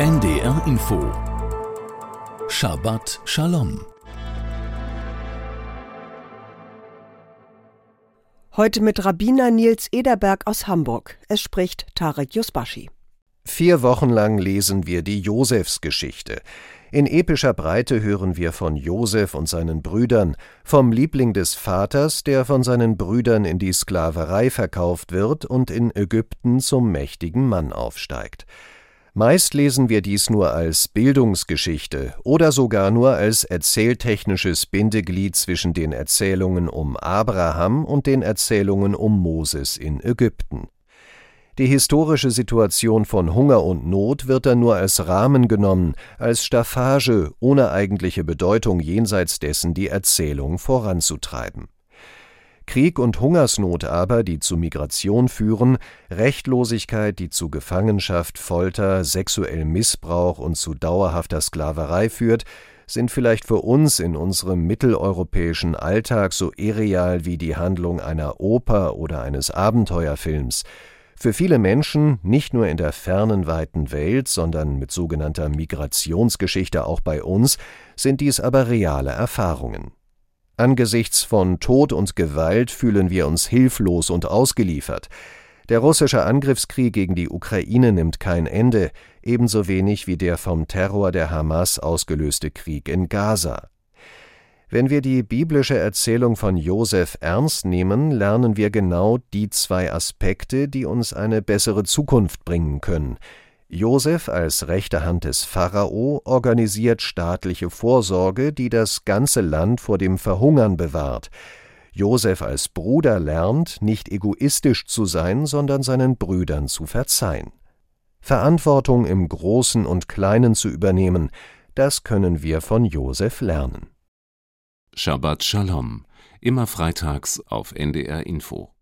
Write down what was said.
NDR Info Shabbat Shalom Heute mit Rabbiner Nils Ederberg aus Hamburg. Es spricht Tarek Yusbashi. Vier Wochen lang lesen wir die Josefsgeschichte. In epischer Breite hören wir von Josef und seinen Brüdern, vom Liebling des Vaters, der von seinen Brüdern in die Sklaverei verkauft wird und in Ägypten zum mächtigen Mann aufsteigt. Meist lesen wir dies nur als Bildungsgeschichte oder sogar nur als erzähltechnisches Bindeglied zwischen den Erzählungen um Abraham und den Erzählungen um Moses in Ägypten. Die historische Situation von Hunger und Not wird dann nur als Rahmen genommen, als Staffage ohne eigentliche Bedeutung jenseits dessen die Erzählung voranzutreiben. Krieg und Hungersnot aber, die zu Migration führen, Rechtlosigkeit, die zu Gefangenschaft, Folter, sexuellem Missbrauch und zu dauerhafter Sklaverei führt, sind vielleicht für uns in unserem mitteleuropäischen Alltag so irreal wie die Handlung einer Oper oder eines Abenteuerfilms. Für viele Menschen, nicht nur in der fernen weiten Welt, sondern mit sogenannter Migrationsgeschichte auch bei uns, sind dies aber reale Erfahrungen. Angesichts von Tod und Gewalt fühlen wir uns hilflos und ausgeliefert. Der russische Angriffskrieg gegen die Ukraine nimmt kein Ende, ebenso wenig wie der vom Terror der Hamas ausgelöste Krieg in Gaza. Wenn wir die biblische Erzählung von Josef ernst nehmen, lernen wir genau die zwei Aspekte, die uns eine bessere Zukunft bringen können, Josef als rechte Hand des Pharao organisiert staatliche Vorsorge, die das ganze Land vor dem Verhungern bewahrt. Josef als Bruder lernt, nicht egoistisch zu sein, sondern seinen Brüdern zu verzeihen. Verantwortung im Großen und Kleinen zu übernehmen, das können wir von Josef lernen. Shabbat Shalom, immer freitags auf NDR Info.